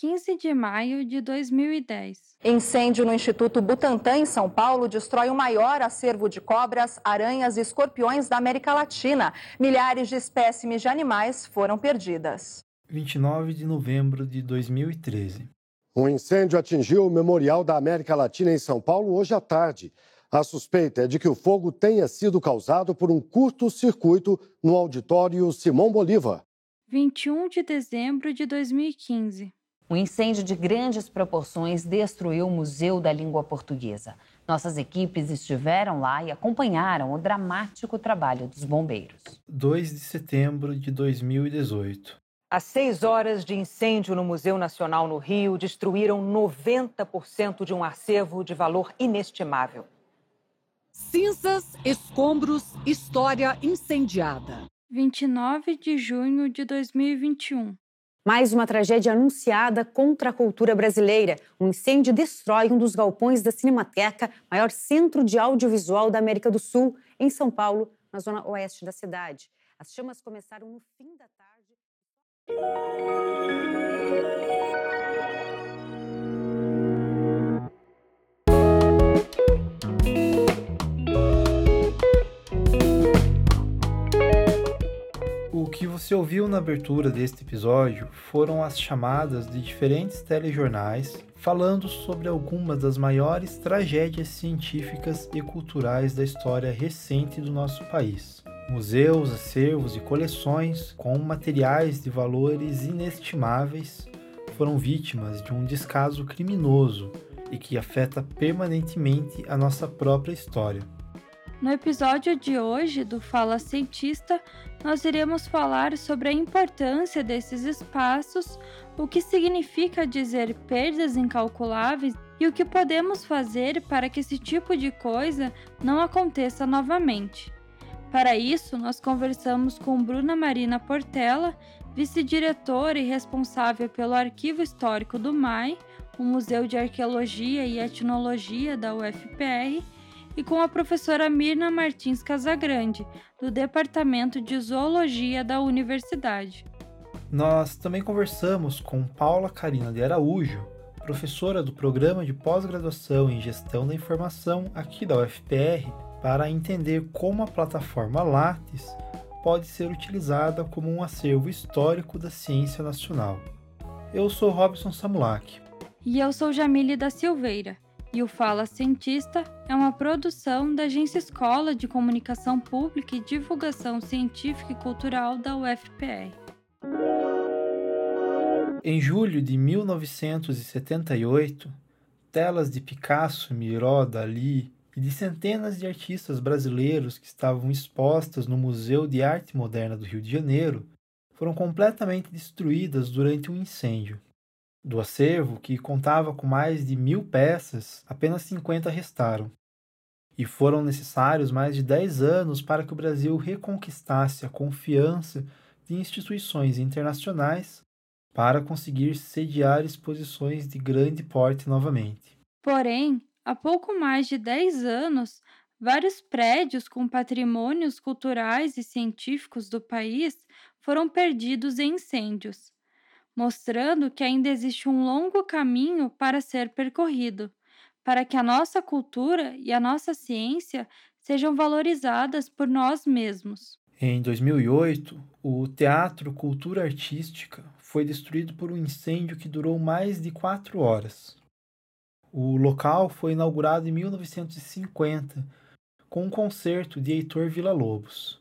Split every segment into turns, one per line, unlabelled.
15 de maio de 2010.
Incêndio no Instituto Butantan, em São Paulo, destrói o maior acervo de cobras, aranhas e escorpiões da América Latina. Milhares de espécimes de animais foram perdidas.
29 de novembro de 2013.
Um incêndio atingiu o Memorial da América Latina em São Paulo hoje à tarde. A suspeita é de que o fogo tenha sido causado por um curto-circuito no auditório Simão Bolívar.
21 de dezembro de 2015.
Um incêndio de grandes proporções destruiu o Museu da Língua Portuguesa. Nossas equipes estiveram lá e acompanharam o dramático trabalho dos bombeiros.
2 de setembro de 2018.
As seis horas de incêndio no Museu Nacional no Rio destruíram 90% de um acervo de valor inestimável.
Cinzas, escombros, história incendiada.
29 de junho de 2021.
Mais uma tragédia anunciada contra a cultura brasileira. Um incêndio destrói um dos galpões da Cinemateca, maior centro de audiovisual da América do Sul, em São Paulo, na zona oeste da cidade. As chamas começaram no fim da tarde.
Você ouviu na abertura deste episódio foram as chamadas de diferentes telejornais falando sobre algumas das maiores tragédias científicas e culturais da história recente do nosso país. Museus, acervos e coleções com materiais de valores inestimáveis foram vítimas de um descaso criminoso e que afeta permanentemente a nossa própria história.
No episódio de hoje do Fala Cientista, nós iremos falar sobre a importância desses espaços, o que significa dizer perdas incalculáveis e o que podemos fazer para que esse tipo de coisa não aconteça novamente. Para isso, nós conversamos com Bruna Marina Portela, vice-diretora e responsável pelo Arquivo Histórico do MAI, o Museu de Arqueologia e Etnologia da UFPR e com a professora Mirna Martins Casagrande, do Departamento de Zoologia da Universidade.
Nós também conversamos com Paula Carina de Araújo, professora do Programa de Pós-Graduação em Gestão da Informação aqui da UFPR, para entender como a plataforma Lattes pode ser utilizada como um acervo histórico da ciência nacional. Eu sou Robson Samulak.
E eu sou Jamile da Silveira e o Fala Cientista é uma produção da Agência Escola de Comunicação Pública e Divulgação Científica e Cultural da UFPR.
Em julho de 1978, telas de Picasso, Miró, Dali e de centenas de artistas brasileiros que estavam expostas no Museu de Arte Moderna do Rio de Janeiro foram completamente destruídas durante um incêndio. Do acervo, que contava com mais de mil peças, apenas 50 restaram. E foram necessários mais de 10 anos para que o Brasil reconquistasse a confiança de instituições internacionais para conseguir sediar exposições de grande porte novamente.
Porém, há pouco mais de 10 anos, vários prédios com patrimônios culturais e científicos do país foram perdidos em incêndios mostrando que ainda existe um longo caminho para ser percorrido, para que a nossa cultura e a nossa ciência sejam valorizadas por nós mesmos.
Em 2008, o Teatro Cultura Artística foi destruído por um incêndio que durou mais de quatro horas. O local foi inaugurado em 1950 com um concerto de Heitor Villa-Lobos.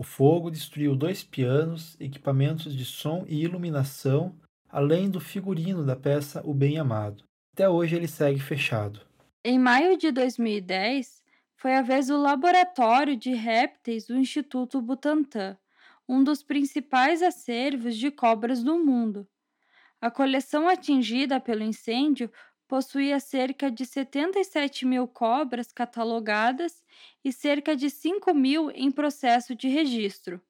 O fogo destruiu dois pianos, equipamentos de som e iluminação, além do figurino da peça O Bem Amado. Até hoje ele segue fechado.
Em maio de 2010, foi a vez do Laboratório de Répteis do Instituto Butantan, um dos principais acervos de cobras do mundo. A coleção atingida pelo incêndio possuía cerca de 77 mil cobras catalogadas e cerca de 5 mil em processo de registro.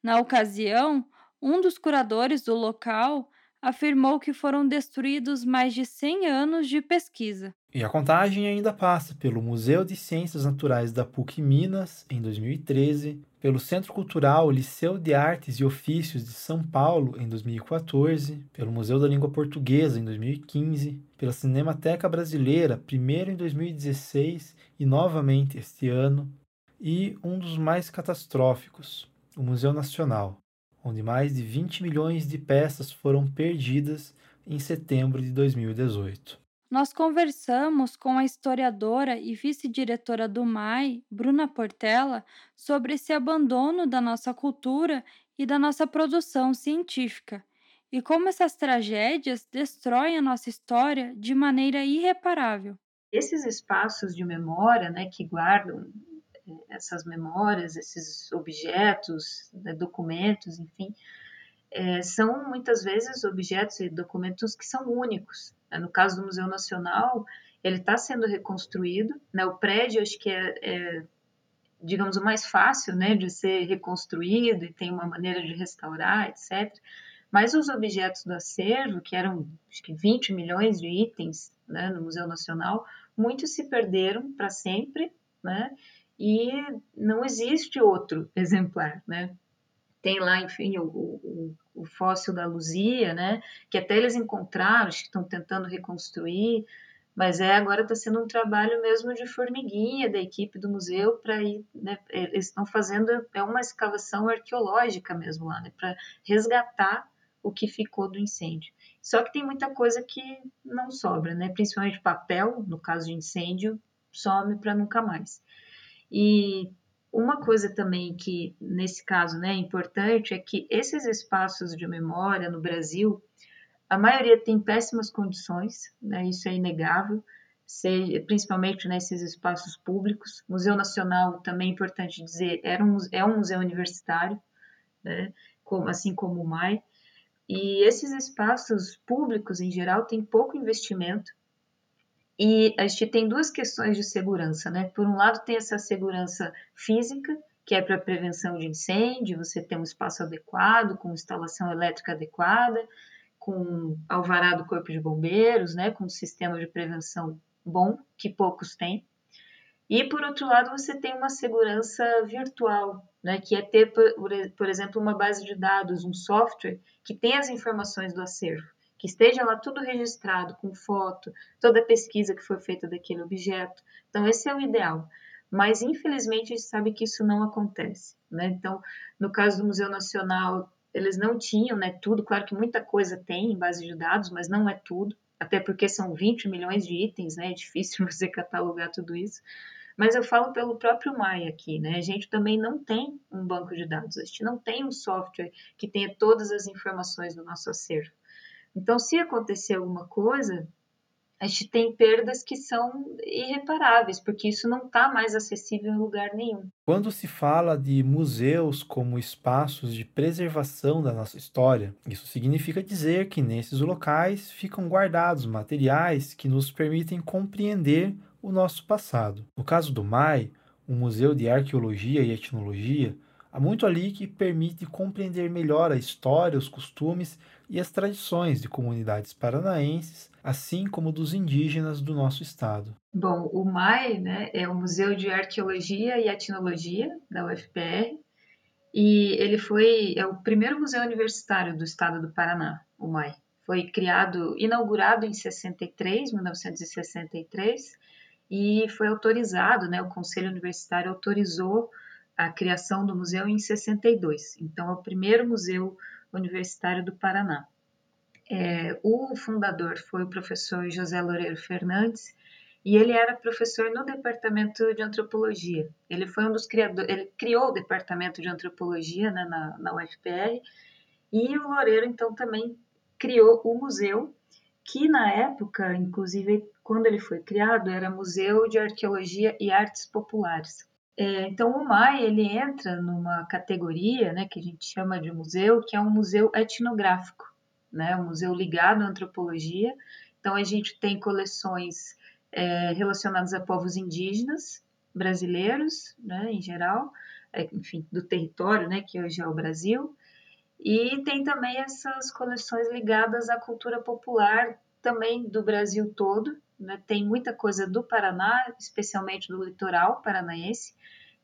Na ocasião, um dos curadores do local afirmou que foram destruídos mais de 100 anos de pesquisa.
E a contagem ainda passa pelo Museu de Ciências Naturais da PUC Minas, em 2013, pelo Centro Cultural Liceu de Artes e Ofícios de São Paulo, em 2014, pelo Museu da Língua Portuguesa, em 2015, pela Cinemateca Brasileira, primeiro em 2016 e novamente este ano, e um dos mais catastróficos, o Museu Nacional, onde mais de 20 milhões de peças foram perdidas em setembro de 2018.
Nós conversamos com a historiadora e vice-diretora do MAI, Bruna Portela, sobre esse abandono da nossa cultura e da nossa produção científica e como essas tragédias destroem a nossa história de maneira irreparável.
Esses espaços de memória, né, que guardam eh, essas memórias, esses objetos, né, documentos, enfim, é, são muitas vezes objetos e documentos que são únicos. Né? No caso do Museu Nacional, ele está sendo reconstruído. Né? O prédio, acho que é, é, digamos, o mais fácil né, de ser reconstruído e tem uma maneira de restaurar, etc. Mas os objetos do acervo, que eram acho que 20 milhões de itens né, no Museu Nacional, muitos se perderam para sempre, né? E não existe outro exemplar, né? Tem lá, enfim, o, o, o fóssil da Luzia, né? Que até eles encontraram, que estão tentando reconstruir, mas é agora está sendo um trabalho mesmo de formiguinha da equipe do museu para ir, né, eles estão fazendo é uma escavação arqueológica mesmo lá, né, para resgatar o que ficou do incêndio. Só que tem muita coisa que não sobra, né, principalmente papel, no caso de incêndio, some para nunca mais. E uma coisa também que, nesse caso, né, é importante é que esses espaços de memória no Brasil, a maioria tem péssimas condições, né, isso é inegável, seja, principalmente nesses espaços públicos. Museu Nacional, também é importante dizer, era um, é um museu universitário, né, como, assim como o MAI, e esses espaços públicos, em geral, têm pouco investimento, e a gente tem duas questões de segurança, né? Por um lado, tem essa segurança física, que é para prevenção de incêndio, você tem um espaço adequado, com instalação elétrica adequada, com alvará do Corpo de Bombeiros, né? Com um sistema de prevenção bom, que poucos têm. E, por outro lado, você tem uma segurança virtual, né? Que é ter, por exemplo, uma base de dados, um software que tem as informações do acervo que esteja lá tudo registrado, com foto, toda a pesquisa que foi feita daquele objeto. Então, esse é o ideal. Mas, infelizmente, a gente sabe que isso não acontece. Né? Então, no caso do Museu Nacional, eles não tinham né, tudo. Claro que muita coisa tem em base de dados, mas não é tudo. Até porque são 20 milhões de itens, né? É difícil você catalogar tudo isso. Mas eu falo pelo próprio Maia aqui, né? A gente também não tem um banco de dados, a gente não tem um software que tenha todas as informações do nosso acervo. Então, se acontecer alguma coisa, a gente tem perdas que são irreparáveis, porque isso não está mais acessível em lugar nenhum.
Quando se fala de museus como espaços de preservação da nossa história, isso significa dizer que nesses locais ficam guardados materiais que nos permitem compreender o nosso passado. No caso do MAI, o Museu de Arqueologia e Etnologia, há muito ali que permite compreender melhor a história, os costumes e as tradições de comunidades paranaenses, assim como dos indígenas do nosso estado.
Bom, o MAI né, é o Museu de Arqueologia e Etnologia da UFPR e ele foi é o primeiro museu universitário do estado do Paraná, o MAI. Foi criado, inaugurado em 63, 1963, e foi autorizado, né, o Conselho Universitário autorizou a criação do museu em 62. Então, é o primeiro museu Universitário do Paraná. É, o fundador foi o professor José Loureiro Fernandes e ele era professor no departamento de antropologia. Ele foi um dos criadores, ele criou o departamento de antropologia né, na, na UFPR e o Loureiro então também criou o museu que na época, inclusive quando ele foi criado, era Museu de Arqueologia e Artes Populares. É, então, o MAI ele entra numa categoria né, que a gente chama de museu, que é um museu etnográfico, né, um museu ligado à antropologia. Então, a gente tem coleções é, relacionadas a povos indígenas brasileiros, né, em geral, é, enfim, do território, né, que hoje é o Brasil, E tem também essas coleções ligadas à cultura popular também do Brasil todo. Né? Tem muita coisa do Paraná, especialmente do litoral paranaense.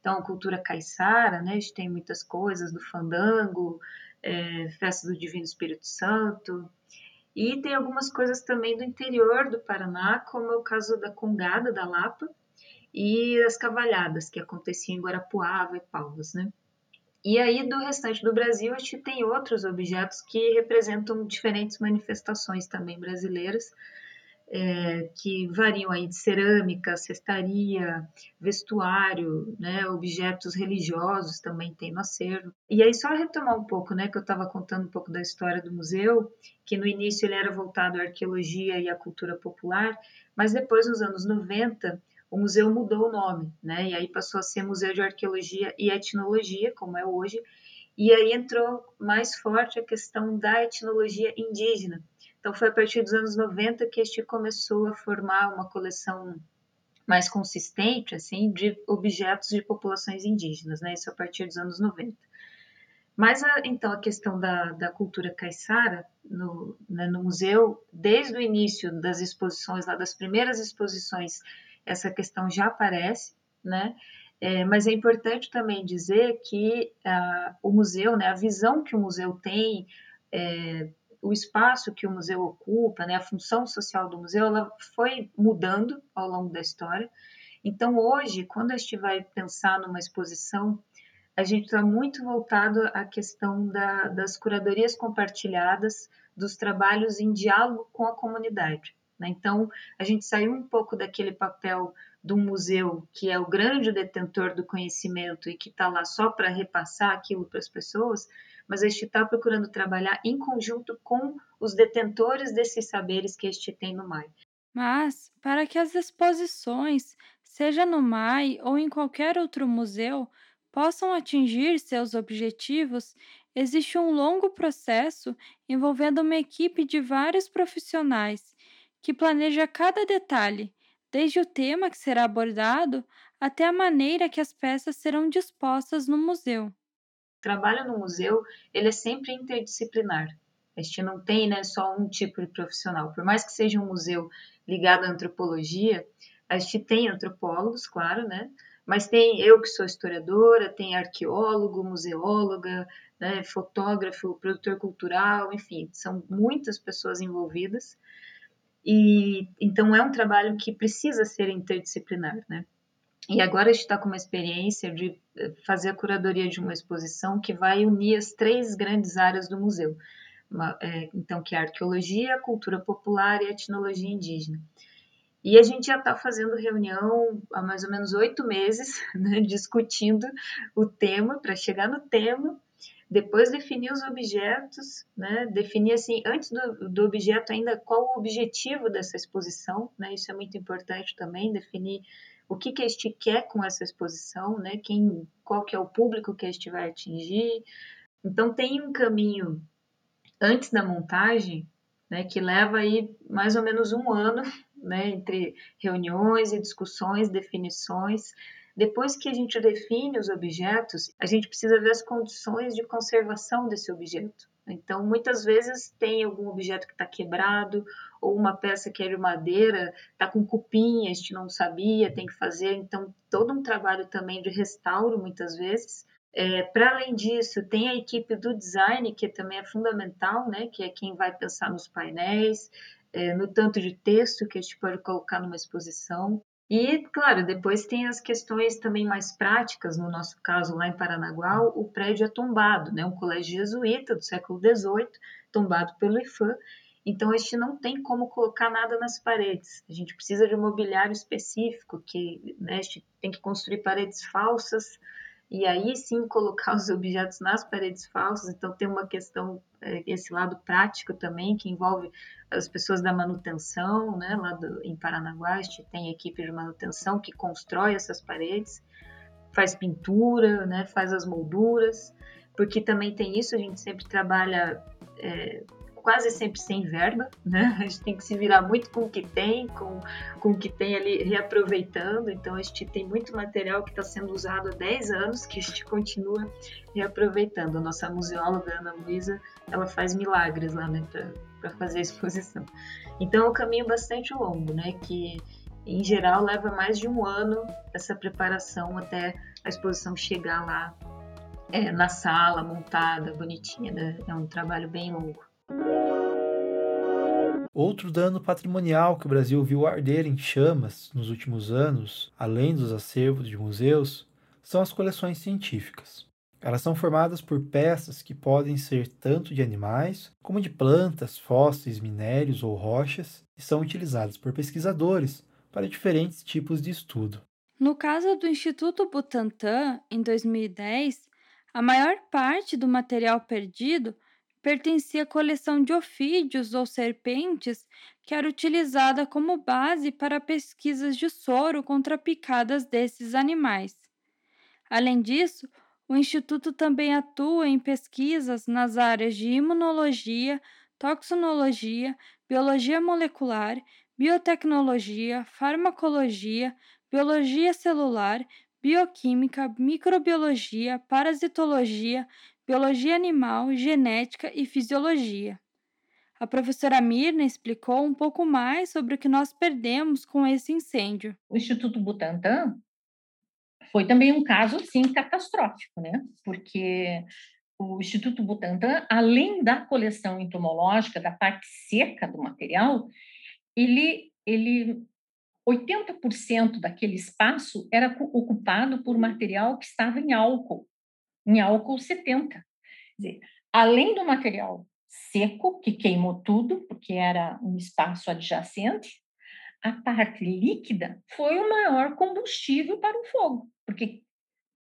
Então, cultura caiçara, né? a gente tem muitas coisas do fandango, é, festa do Divino Espírito Santo. E tem algumas coisas também do interior do Paraná, como é o caso da Congada da Lapa e as cavalhadas, que aconteciam em Guarapuava e Palmas, né? E aí, do restante do Brasil, a gente tem outros objetos que representam diferentes manifestações também brasileiras, é, que variam aí de cerâmica, cestaria, vestuário, né, objetos religiosos também tem no acervo. E aí só retomar um pouco, né, que eu estava contando um pouco da história do museu, que no início ele era voltado à arqueologia e à cultura popular, mas depois nos anos 90 o museu mudou o nome, né? E aí passou a ser Museu de Arqueologia e Etnologia, como é hoje. E aí entrou mais forte a questão da etnologia indígena. Então foi a partir dos anos 90 que este começou a formar uma coleção mais consistente, assim, de objetos de populações indígenas, né? Isso a partir dos anos 90. Mas, a, então, a questão da, da cultura caiçara no, né, no museu, desde o início das exposições, lá das primeiras exposições essa questão já aparece, né? É, mas é importante também dizer que ah, o museu, né, a visão que o museu tem, é, o espaço que o museu ocupa, né, a função social do museu, ela foi mudando ao longo da história. Então, hoje, quando a gente vai pensar numa exposição, a gente está muito voltado à questão da, das curadorias compartilhadas, dos trabalhos em diálogo com a comunidade. Né? Então, a gente saiu um pouco daquele papel do museu, que é o grande detentor do conhecimento e que está lá só para repassar aquilo para as pessoas, mas a gente está procurando trabalhar em conjunto com os detentores desses saberes que este tem no MAI.
Mas, para que as exposições, seja no MAI ou em qualquer outro museu, possam atingir seus objetivos, existe um longo processo envolvendo uma equipe de vários profissionais que planeja cada detalhe, desde o tema que será abordado até a maneira que as peças serão dispostas no museu. O
trabalho no museu ele é sempre interdisciplinar. A gente não tem né, só um tipo de profissional. Por mais que seja um museu ligado à antropologia, a gente tem antropólogos, claro, né? Mas tem eu que sou historiadora, tem arqueólogo, museóloga, né, fotógrafo, produtor cultural, enfim, são muitas pessoas envolvidas. E então é um trabalho que precisa ser interdisciplinar, né? E agora a gente está com uma experiência de eh, fazer a curadoria de uma exposição que vai unir as três grandes áreas do museu. Uma, é, então, que é a arqueologia, a cultura popular e a etnologia indígena. E a gente já está fazendo reunião há mais ou menos oito meses, né, discutindo o tema, para chegar no tema depois definir os objetos, né? definir assim, antes do, do objeto ainda qual o objetivo dessa exposição, né? isso é muito importante também, definir o que, que a gente quer com essa exposição, né? Quem, qual que é o público que a gente vai atingir. Então tem um caminho antes da montagem, né, que leva aí mais ou menos um ano, né, entre reuniões e discussões, definições, depois que a gente define os objetos, a gente precisa ver as condições de conservação desse objeto. Então, muitas vezes tem algum objeto que está quebrado, ou uma peça que é de madeira, está com cupim, a gente não sabia, tem que fazer. Então, todo um trabalho também de restauro, muitas vezes. É, Para além disso, tem a equipe do design, que também é fundamental, né? que é quem vai pensar nos painéis, é, no tanto de texto que a gente pode colocar numa exposição. E, claro, depois tem as questões também mais práticas, no nosso caso lá em Paranaguá, o prédio é tombado, né? um colégio jesuíta do século XVIII, tombado pelo IFAM, então a gente não tem como colocar nada nas paredes, a gente precisa de um mobiliário específico, que né, tem que construir paredes falsas, e aí sim colocar os objetos nas paredes falsas. Então tem uma questão, é, esse lado prático também, que envolve as pessoas da manutenção, né? Lá do, em Paranaguá, a gente tem equipe de manutenção que constrói essas paredes, faz pintura, né? Faz as molduras, porque também tem isso, a gente sempre trabalha é, quase sempre sem verba, né? A gente tem que se virar muito com o que tem, com, com o que tem ali reaproveitando. Então a gente tem muito material que está sendo usado há 10 anos que a gente continua reaproveitando. A nossa museóloga Ana Luísa, ela faz milagres lá, né, para fazer a exposição. Então é um caminho bastante longo, né? Que em geral leva mais de um ano essa preparação até a exposição chegar lá é, na sala, montada, bonitinha. Né? É um trabalho bem longo.
Outro dano patrimonial que o Brasil viu arder em chamas nos últimos anos, além dos acervos de museus, são as coleções científicas. Elas são formadas por peças que podem ser tanto de animais como de plantas, fósseis, minérios ou rochas e são utilizadas por pesquisadores para diferentes tipos de estudo.
No caso do Instituto Butantan, em 2010, a maior parte do material perdido pertencia à coleção de ofídeos ou serpentes que era utilizada como base para pesquisas de soro contra picadas desses animais. Além disso, o Instituto também atua em pesquisas nas áreas de imunologia, toxinologia, biologia molecular, biotecnologia, farmacologia, biologia celular, bioquímica, microbiologia, parasitologia, biologia animal, genética e fisiologia. A professora Mirna explicou um pouco mais sobre o que nós perdemos com esse incêndio.
O Instituto Butantan foi também um caso sim catastrófico, né? Porque o Instituto Butantan, além da coleção entomológica, da parte seca do material, ele ele 80% daquele espaço era ocupado por material que estava em álcool, em álcool 70. Quer dizer, além do material seco, que queimou tudo, porque era um espaço adjacente, a parte líquida foi o maior combustível para o fogo, porque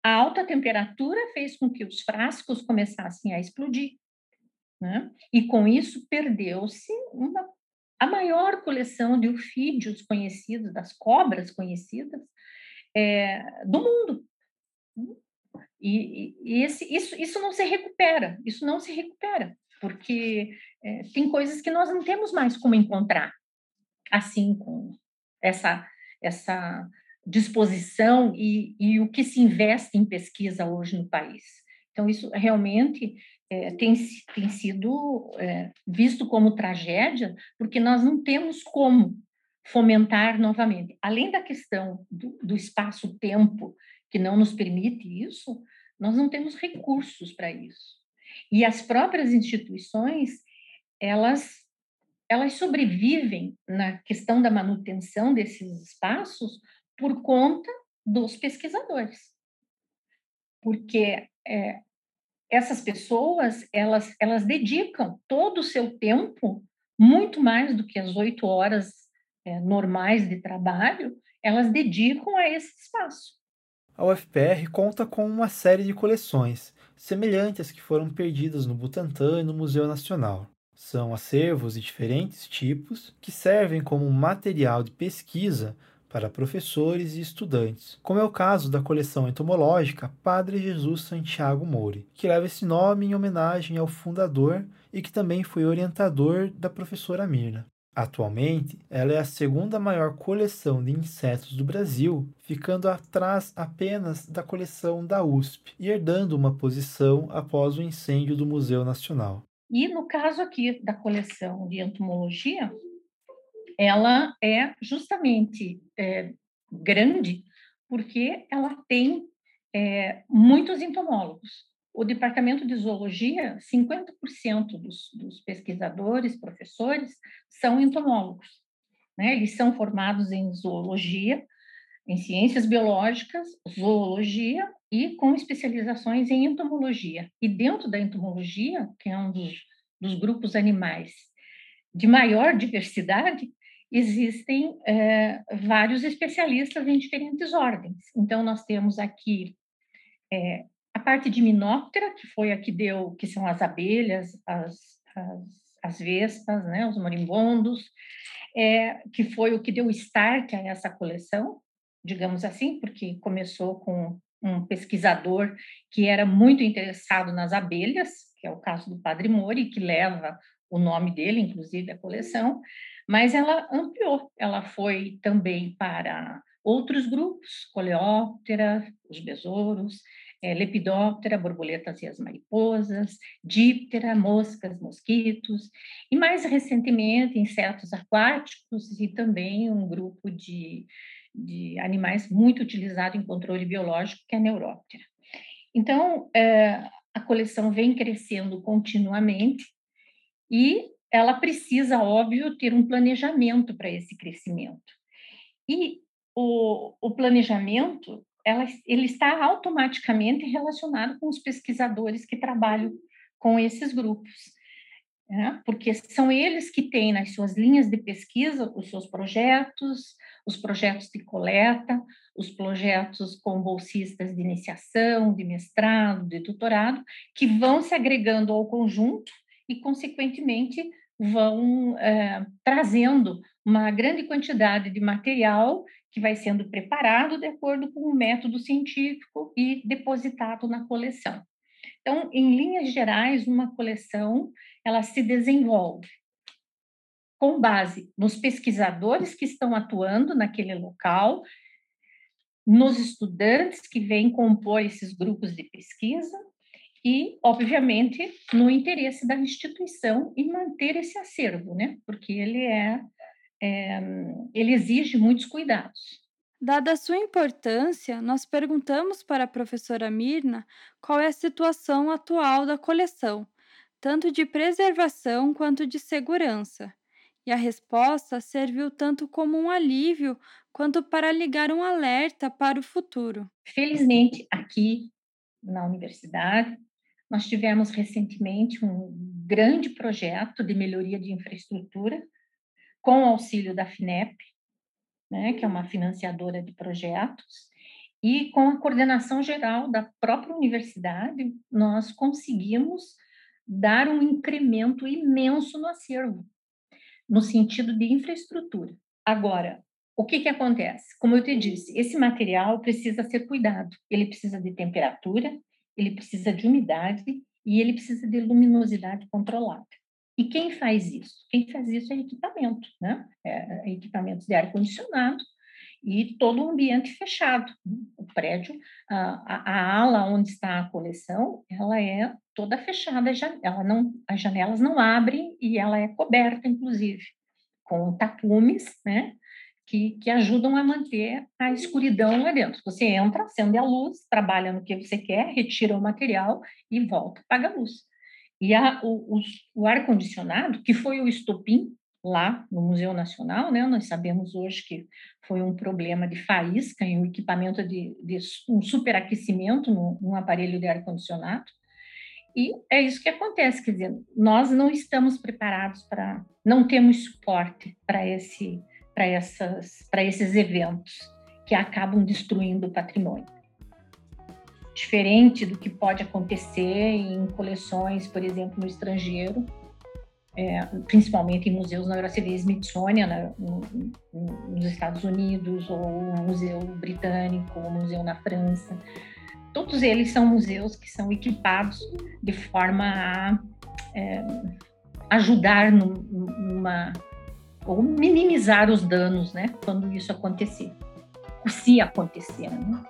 a alta temperatura fez com que os frascos começassem a explodir. Né? E com isso perdeu-se a maior coleção de ofídeos conhecidos, das cobras conhecidas é, do mundo. E, e esse, isso, isso não se recupera, isso não se recupera, porque é, tem coisas que nós não temos mais como encontrar, assim, com essa, essa disposição e, e o que se investe em pesquisa hoje no país. Então, isso realmente é, tem, tem sido é, visto como tragédia, porque nós não temos como fomentar novamente. Além da questão do, do espaço-tempo, que não nos permite isso, nós não temos recursos para isso. E as próprias instituições, elas, elas sobrevivem na questão da manutenção desses espaços por conta dos pesquisadores. Porque é, essas pessoas elas elas dedicam todo o seu tempo muito mais do que as oito horas é, normais de trabalho elas dedicam a esse espaço
a UFPR conta com uma série de coleções semelhantes às que foram perdidas no Butantã e no Museu Nacional são acervos de diferentes tipos que servem como material de pesquisa para professores e estudantes, como é o caso da coleção entomológica Padre Jesus Santiago Moure, que leva esse nome em homenagem ao fundador e que também foi orientador da professora Mirna. Atualmente, ela é a segunda maior coleção de insetos do Brasil, ficando atrás apenas da coleção da USP e herdando uma posição após o incêndio do Museu Nacional.
E no caso aqui da coleção de entomologia, ela é justamente é, grande porque ela tem é, muitos entomólogos. O departamento de zoologia, 50% dos, dos, pesquisadores, professores, são entomólogos. Né? Eles são formados em zoologia, em ciências biológicas, zoologia e com especializações em entomologia. E dentro da entomologia, que é um dos, dos grupos animais de maior diversidade, existem é, vários especialistas em diferentes ordens. Então, nós temos aqui é, a parte de minóptera, que foi a que deu, que são as abelhas, as, as, as vespas, né, os marimbondos, é, que foi o que deu start a essa coleção, digamos assim, porque começou com um pesquisador que era muito interessado nas abelhas, que é o caso do Padre Mori, que leva o nome dele, inclusive, a coleção, mas ela ampliou, ela foi também para outros grupos, coleóptera, os besouros, é, lepidóptera, borboletas e as mariposas, díptera, moscas, mosquitos, e mais recentemente insetos aquáticos e também um grupo de, de animais muito utilizado em controle biológico, que é a neuróptera. Então, é, a coleção vem crescendo continuamente e ela precisa, óbvio, ter um planejamento para esse crescimento. E o, o planejamento ela, ele está automaticamente relacionado com os pesquisadores que trabalham com esses grupos, né? porque são eles que têm nas suas linhas de pesquisa os seus projetos, os projetos de coleta, os projetos com bolsistas de iniciação, de mestrado, de doutorado, que vão se agregando ao conjunto e, consequentemente, vão é, trazendo uma grande quantidade de material que vai sendo preparado de acordo com o método científico e depositado na coleção. Então, em linhas gerais, uma coleção ela se desenvolve com base nos pesquisadores que estão atuando naquele local, nos estudantes que vêm compor esses grupos de pesquisa e, obviamente, no interesse da instituição em manter esse acervo, né? Porque ele é é, ele exige muitos cuidados.
Dada a sua importância, nós perguntamos para a professora Mirna qual é a situação atual da coleção, tanto de preservação quanto de segurança. E a resposta serviu tanto como um alívio quanto para ligar um alerta para o futuro.
Felizmente, aqui na universidade, nós tivemos recentemente um grande projeto de melhoria de infraestrutura com auxílio da FINEP, né, que é uma financiadora de projetos, e com a coordenação geral da própria universidade, nós conseguimos dar um incremento imenso no acervo, no sentido de infraestrutura. Agora, o que, que acontece? Como eu te disse, esse material precisa ser cuidado. Ele precisa de temperatura, ele precisa de umidade e ele precisa de luminosidade controlada. E quem faz isso? Quem faz isso é equipamento, né? É, é equipamentos de ar-condicionado e todo o ambiente fechado. O prédio, a, a, ala onde está a coleção, ela é toda fechada, ela não, as janelas não abrem e ela é coberta, inclusive, com tapumes, né? Que, que ajudam a manter a escuridão lá dentro. Você entra, acende a luz, trabalha no que você quer, retira o material e volta, apaga a luz. E a, o, o, o ar-condicionado, que foi o estopim lá no Museu Nacional, né? Nós sabemos hoje que foi um problema de faísca em um equipamento de, de um superaquecimento num, aparelho de ar-condicionado. E é isso que acontece, quer dizer, nós não estamos preparados para, não temos suporte para esse, para essas, para esses eventos que acabam destruindo o patrimônio diferente do que pode acontecer em coleções, por exemplo, no estrangeiro, é, principalmente em museus na Europa, Smithsonian né, no, no, nos Estados Unidos, ou o Museu Britânico, ou o Museu na França. Todos eles são museus que são equipados de forma a é, ajudar numa ou minimizar os danos, né, quando isso acontecer, se acontecer. Né?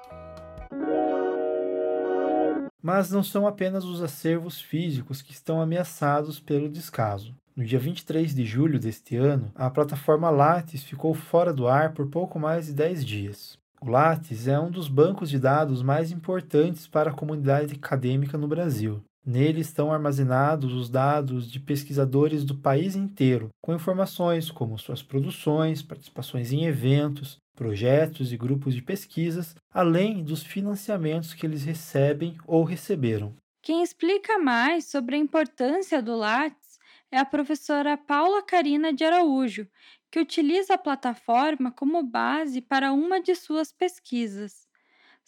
Mas não são apenas os acervos físicos que estão ameaçados pelo descaso. No dia 23 de julho deste ano, a plataforma Lattes ficou fora do ar por pouco mais de 10 dias. O Lattes é um dos bancos de dados mais importantes para a comunidade acadêmica no Brasil. Nele estão armazenados os dados de pesquisadores do país inteiro, com informações como suas produções, participações em eventos, projetos e grupos de pesquisas, além dos financiamentos que eles recebem ou receberam.
Quem explica mais sobre a importância do Lattes é a professora Paula Carina de Araújo, que utiliza a plataforma como base para uma de suas pesquisas.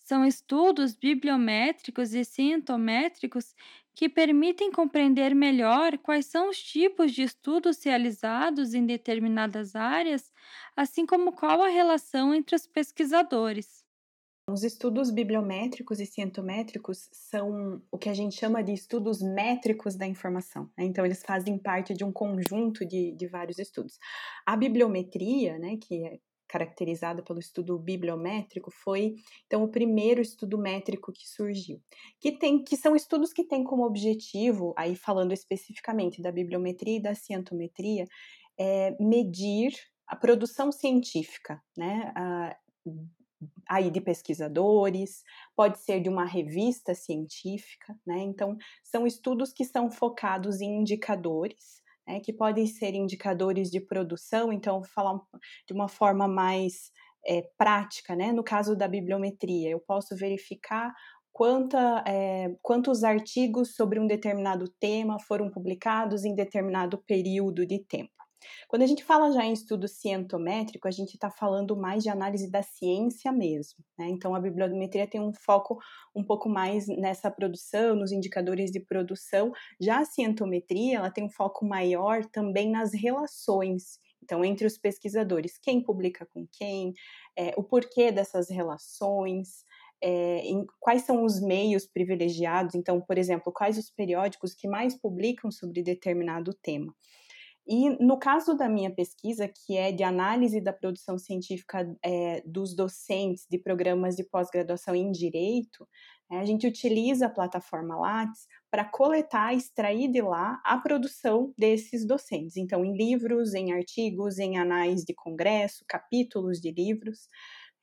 São estudos bibliométricos e sintométricos que permitem compreender melhor quais são os tipos de estudos realizados em determinadas áreas, assim como qual a relação entre os pesquisadores.
Os estudos bibliométricos e cientométricos são o que a gente chama de estudos métricos da informação. Né? Então, eles fazem parte de um conjunto de, de vários estudos. A bibliometria, né, que é caracterizada pelo estudo bibliométrico, foi então o primeiro estudo métrico que surgiu, que tem que são estudos que têm como objetivo, aí falando especificamente da bibliometria e da cientometria, é medir a produção científica, né, a, aí de pesquisadores, pode ser de uma revista científica, né? Então, são estudos que são focados em indicadores, né, que podem ser indicadores de produção, então, vou falar de uma forma mais é, prática, né? No caso da bibliometria, eu posso verificar quanta, é, quantos artigos sobre um determinado tema foram publicados em determinado período de tempo. Quando a gente fala já em estudo cientométrico, a gente está falando mais de análise da ciência mesmo. Né? Então, a bibliometria tem um foco um pouco mais nessa produção, nos indicadores de produção. Já a cientometria, ela tem um foco maior também nas relações. Então, entre os pesquisadores, quem publica com quem, é, o porquê dessas relações, é, em, quais são os meios privilegiados. Então, por exemplo, quais os periódicos que mais publicam sobre determinado tema. E no caso da minha pesquisa, que é de análise da produção científica é, dos docentes de programas de pós-graduação em direito, é, a gente utiliza a plataforma Lattes para coletar, extrair de lá a produção desses docentes. Então, em livros, em artigos, em anais de congresso, capítulos de livros.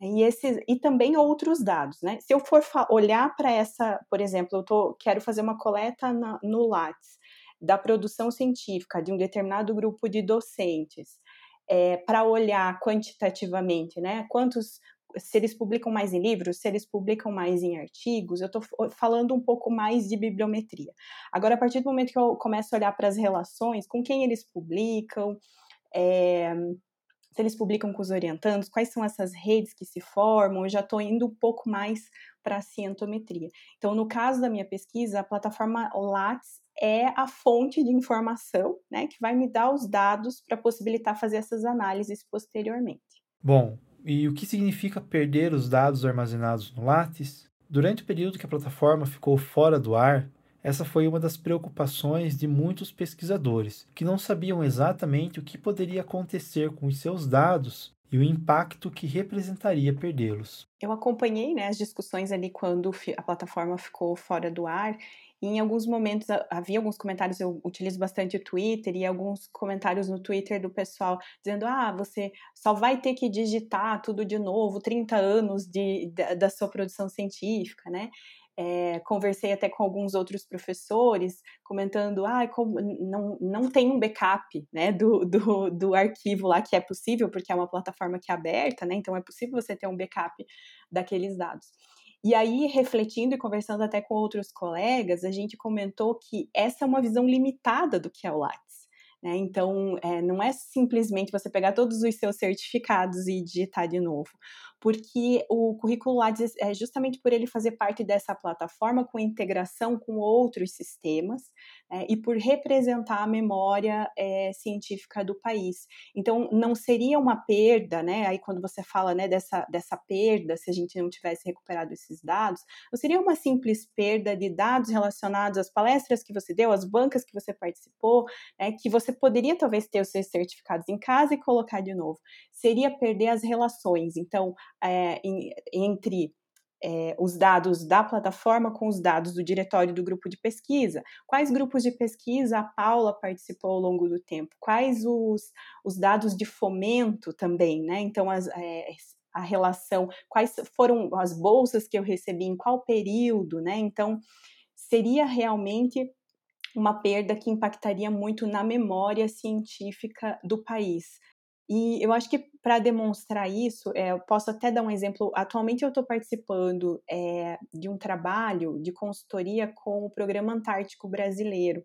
E, esses, e também outros dados, né? Se eu for olhar para essa, por exemplo, eu tô, quero fazer uma coleta na, no Lattes, da produção científica de um determinado grupo de docentes é, para olhar quantitativamente, né? Quantos, se eles publicam mais em livros, se eles publicam mais em artigos, eu estou falando um pouco mais de bibliometria. Agora, a partir do momento que eu começo a olhar para as relações, com quem eles publicam, é, se eles publicam com os orientandos, quais são essas redes que se formam, eu já estou indo um pouco mais para a cientometria. Então, no caso da minha pesquisa, a plataforma Lattes é a fonte de informação, né, que vai me dar os dados para possibilitar fazer essas análises posteriormente.
Bom, e o que significa perder os dados armazenados no Lattes? Durante o período que a plataforma ficou fora do ar, essa foi uma das preocupações de muitos pesquisadores, que não sabiam exatamente o que poderia acontecer com os seus dados e o impacto que representaria perdê-los.
Eu acompanhei né, as discussões ali quando a plataforma ficou fora do ar. Em alguns momentos havia alguns comentários, eu utilizo bastante o Twitter, e alguns comentários no Twitter do pessoal dizendo: ah, você só vai ter que digitar tudo de novo, 30 anos de, da, da sua produção científica, né? É, conversei até com alguns outros professores comentando, ah, não, não tem um backup né, do, do, do arquivo lá que é possível, porque é uma plataforma que é aberta, né? Então é possível você ter um backup daqueles dados. E aí, refletindo e conversando até com outros colegas, a gente comentou que essa é uma visão limitada do que é o Lattes. Né? Então, é, não é simplesmente você pegar todos os seus certificados e digitar de novo porque o currículo Lattes é justamente por ele fazer parte dessa plataforma com integração com outros sistemas é, e por representar a memória é, científica do país. Então, não seria uma perda, né? Aí, quando você fala né, dessa, dessa perda, se a gente não tivesse recuperado esses dados, não seria uma simples perda de dados relacionados às palestras que você deu, às bancas que você participou, né, que você poderia talvez ter os seus certificados em casa e colocar de novo. Seria perder as relações. Então, é, em, entre é, os dados da plataforma com os dados do diretório do grupo de pesquisa. Quais grupos de pesquisa a Paula participou ao longo do tempo? Quais os, os dados de fomento também, né? Então, as, é, a relação, quais foram as bolsas que eu recebi, em qual período, né? Então, seria realmente uma perda que impactaria muito na memória científica do país. E eu acho que para demonstrar isso, é, eu posso até dar um exemplo. Atualmente eu estou participando é, de um trabalho de consultoria com o Programa Antártico Brasileiro,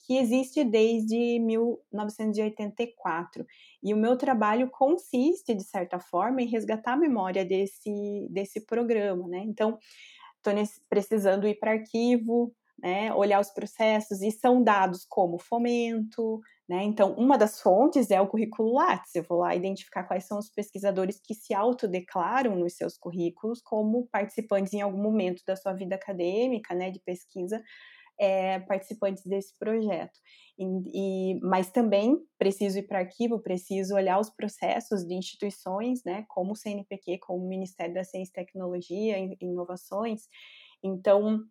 que existe desde 1984. E o meu trabalho consiste, de certa forma, em resgatar a memória desse, desse programa. Né? Então, estou precisando ir para arquivo, né, olhar os processos, e são dados como fomento, Né? Então, uma das fontes é o currículo Lattes. Eu vou lá identificar quais são os pesquisadores que se autodeclaram nos seus currículos como participantes em algum momento da sua vida acadêmica, né, de pesquisa, é, participantes desse projeto. E, e, mas também preciso ir para arquivo, preciso olhar os processos de instituições, né, como o CNPq, como o Ministério da Ciência e Tecnologia e Inovações. Então,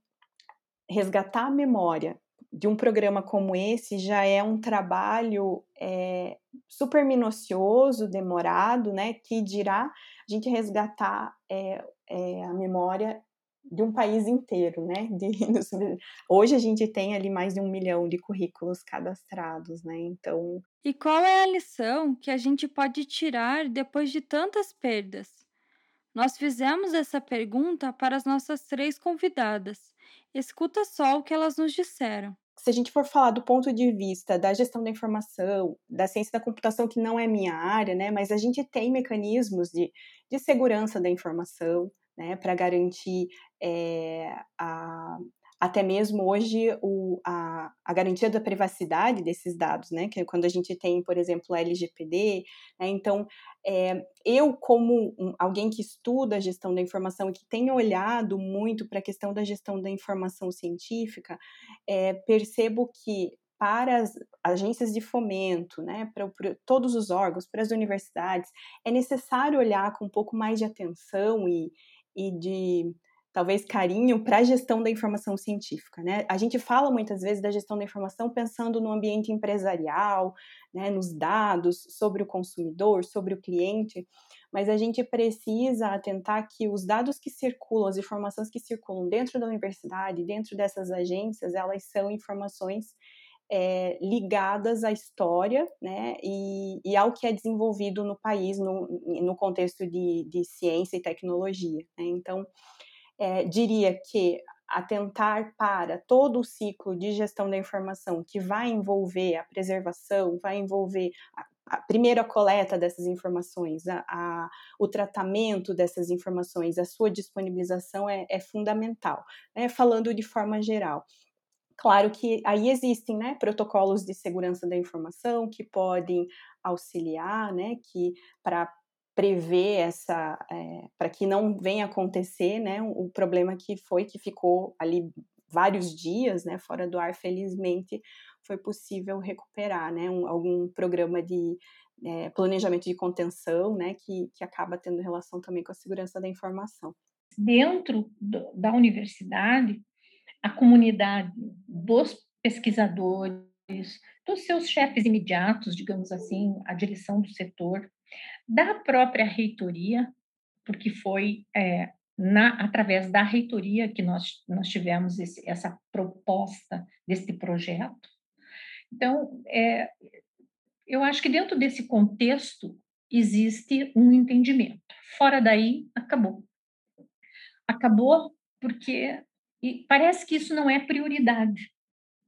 resgatar a memória de um programa como esse já é um trabalho é, super minucioso, demorado, né, que dirá a gente resgatar é, é, a memória de um país inteiro, né? De, hoje a gente tem ali mais de um milhão de currículos cadastrados, né? Então.
E qual é a lição que a gente pode tirar depois de tantas perdas? Nós fizemos essa pergunta para as nossas três convidadas. Escuta só o que elas nos disseram.
Se a gente for falar do ponto de vista da gestão da informação, da ciência da computação, que não é minha área, né? Mas a gente tem mecanismos de, de segurança da informação, né, para garantir é, a, até mesmo hoje o, a, a, garantia da privacidade desses dados, né? Que é quando a gente tem, por exemplo, a LGPD, né? então é, eu como um, alguém que estuda a gestão da informação e que tem olhado muito para a questão da gestão da informação científica, é, percebo que para as agências de fomento, né, para, para todos os órgãos, para as universidades, é necessário olhar com um pouco mais de atenção e, e de talvez carinho para a gestão da informação científica, né? A gente fala muitas vezes da gestão da informação pensando no ambiente empresarial, né, nos dados, sobre o consumidor, sobre o cliente, mas a gente precisa atentar que os dados que circulam, as informações que circulam dentro da universidade, dentro dessas agências, elas são informações é, ligadas à história né, e, e, ao que é desenvolvido no país no, no contexto de, de ciência e tecnologia. Né? Então, é, diria que atentar para todo o ciclo de gestão da informação que vai envolver a preservação, vai envolver a, a primeiro a coleta dessas informações, a, a, o tratamento dessas informações, a sua disponibilização é, é fundamental, né? falando de forma geral. Claro que aí existem né, protocolos de segurança da informação que podem auxiliar, né, que para prever essa, é, para que não venha acontecer, né, o problema que foi que ficou ali vários dias, né, fora do ar, felizmente foi possível recuperar, né, um, algum programa de é, planejamento de contenção, né, que, que acaba tendo relação também com a segurança da informação.
Dentro do, da universidade, a comunidade dos pesquisadores, dos seus chefes imediatos, digamos assim, a direção do setor, da própria reitoria, porque foi é, na, através da reitoria que nós, nós tivemos esse, essa proposta desse projeto. Então, é, eu acho que dentro desse contexto existe um entendimento. Fora daí, acabou. Acabou porque parece que isso não é prioridade,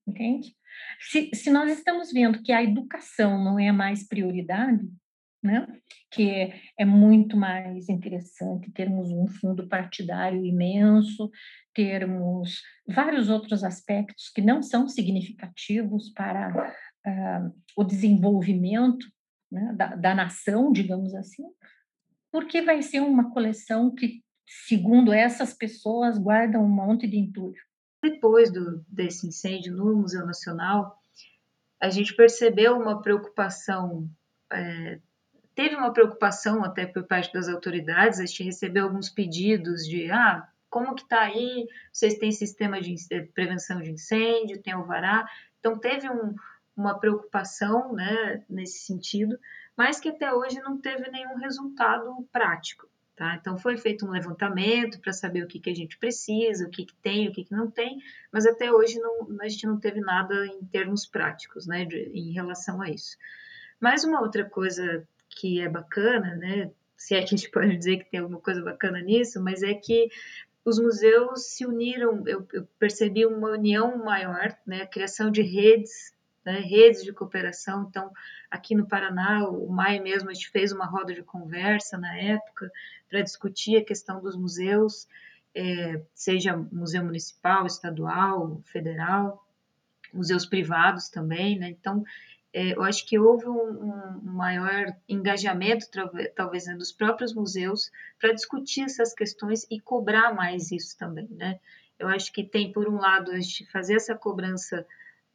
entende? Se, se nós estamos vendo que a educação não é mais prioridade, né? que é, muito mais interessante termos um fundo partidário imenso, termos vários outros aspectos que não são significativos para uh, o desenvolvimento né, da, da nação, digamos assim, porque vai ser uma coleção que segundo essas pessoas, guardam um monte de entulho.
Depois do, desse incêndio no Museu Nacional, a gente percebeu uma preocupação, é, teve uma preocupação até por parte das autoridades, a gente recebeu alguns pedidos de, ah, como que está aí, vocês têm sistema de prevenção de incêndio, tem alvará, então teve um, uma preocupação né, nesse sentido, mas que até hoje não teve nenhum resultado prático. Tá? Então foi feito um levantamento para saber o que, que a gente precisa, o que, que tem, o que, que não tem, mas até hoje não, a gente não teve nada em termos práticos né, de, em relação a isso. Mas uma outra coisa que é bacana, né, se é que a gente pode dizer que tem alguma coisa bacana nisso, mas é que os museus se uniram, eu, eu percebi uma união maior, né, a criação de redes né, redes de cooperação. Então, aqui no Paraná, o MAI mesmo, a gente fez uma roda de conversa na época para discutir a questão dos museus, é, seja museu municipal, estadual, federal, museus privados também, né? Então, eu acho que houve um, um maior engajamento, talvez, né, dos próprios museus para discutir essas questões e cobrar mais isso também, né? Eu acho que tem, por um lado, a gente fazer essa cobrança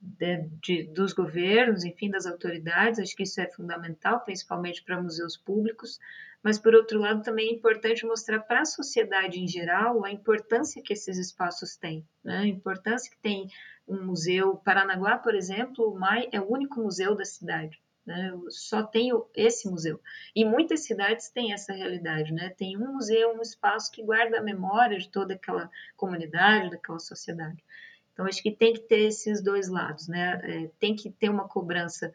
de, de, dos governos, enfim, das autoridades, acho que isso é fundamental, principalmente para museus públicos, mas, por outro lado, também é importante mostrar para a sociedade em geral a importância que esses espaços têm, né? a importância que tem um museu. Paranaguá, por exemplo, o MAI é o único museu da cidade. Né? Só tem esse museu. E muitas cidades têm essa realidade, né? Tem um museu, um espaço que guarda a memória de toda aquela comunidade, daquela sociedade. Então, acho que tem que ter esses dois lados, né? É, tem que ter uma cobrança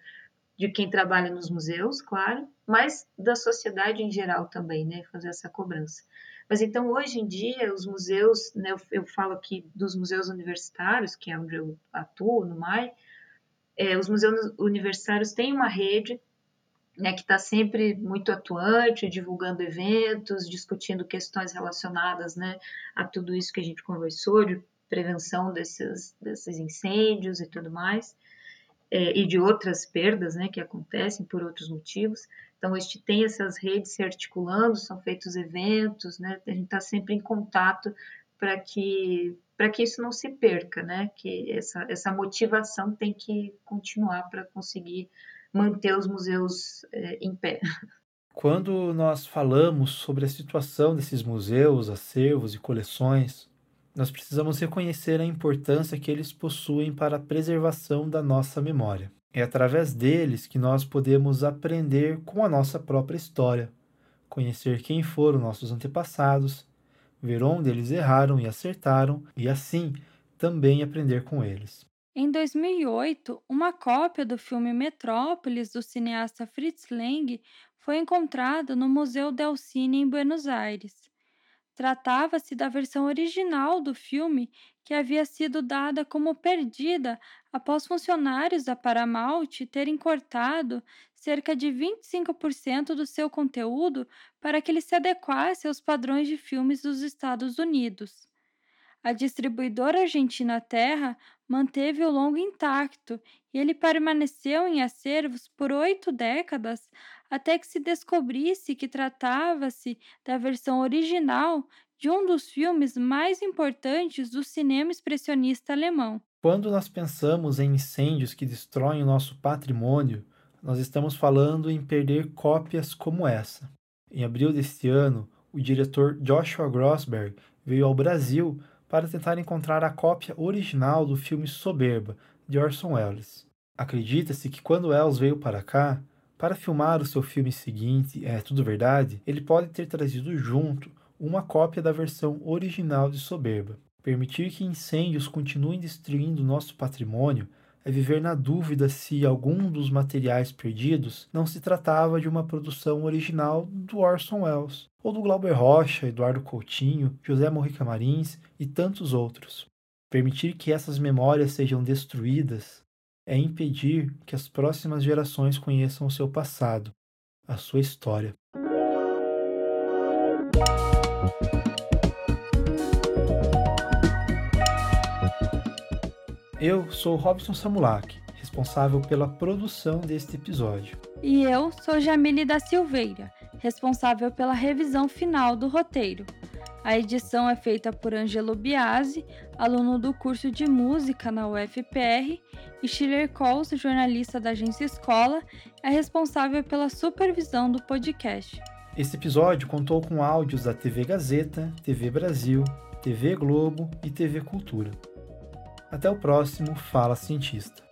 de quem trabalha nos museus, claro, mas da sociedade em geral também, né? Fazer essa cobrança. Mas então, hoje em dia, os museus, né, eu, eu, falo aqui dos museus universitários, que é onde eu atuo, no MAI, é, os museus universitários têm uma rede né, que está sempre muito atuante, divulgando eventos, discutindo questões relacionadas né, a tudo isso que a gente conversou, de prevenção desses, desses incêndios e tudo mais, é, e de outras perdas né, que acontecem por outros motivos. Então, a gente tem essas redes se articulando, são feitos eventos, né? A gente está sempre em contato para que para que isso não se perca, né? Que essa, essa motivação tem que continuar para conseguir manter os museus é, em pé.
Quando nós falamos sobre a situação desses museus, acervos e coleções, nós precisamos reconhecer a importância que eles possuem para a preservação da nossa memória. É através deles que nós podemos aprender com a nossa própria história, conhecer quem foram nossos antepassados, ver onde eles erraram e acertaram e assim também aprender com eles.
Em 2008, uma cópia do filme Metrópolis do cineasta Fritz Lang foi encontrada no Museu del Cine em Buenos Aires. Tratava-se da versão original do filme que havia sido dada como perdida após funcionários da Paramount terem cortado cerca de 25% do seu conteúdo para que ele se adequasse aos padrões de filmes dos Estados Unidos. A distribuidora argentina Terra manteve o longo intacto e ele permaneceu em acervos por oito décadas até que se descobrisse que tratava-se da versão original de um dos filmes mais importantes do cinema expressionista alemão.
Quando nós pensamos em incêndios que destroem o nosso patrimônio, nós estamos falando em perder cópias como essa. Em abril deste ano, o diretor Joshua Grossberg veio ao Brasil para tentar encontrar a cópia original do filme Soberba, de Orson Welles. Acredita-se que quando Welles veio para cá, para filmar o seu filme seguinte, É Tudo Verdade, ele pode ter trazido junto uma cópia da versão original de Soberba. Permitir que incêndios continuem destruindo nosso patrimônio é viver na dúvida se algum dos materiais perdidos não se tratava de uma produção original do Orson Welles, ou do Glauber Rocha, Eduardo Coutinho, José Morrica Marins e tantos outros. Permitir que essas memórias sejam destruídas é impedir que as próximas gerações conheçam o seu passado, a sua história. Eu sou Robson Samulak, responsável pela produção deste episódio.
E eu sou Jamile da Silveira, responsável pela revisão final do roteiro. A edição é feita por Angelo Biasi, aluno do curso de música na UFPR, e Schiller Coles, jornalista da agência Escola, é responsável pela supervisão do podcast.
Este episódio contou com áudios da TV Gazeta, TV Brasil, TV Globo e TV Cultura. Até o próximo Fala Cientista.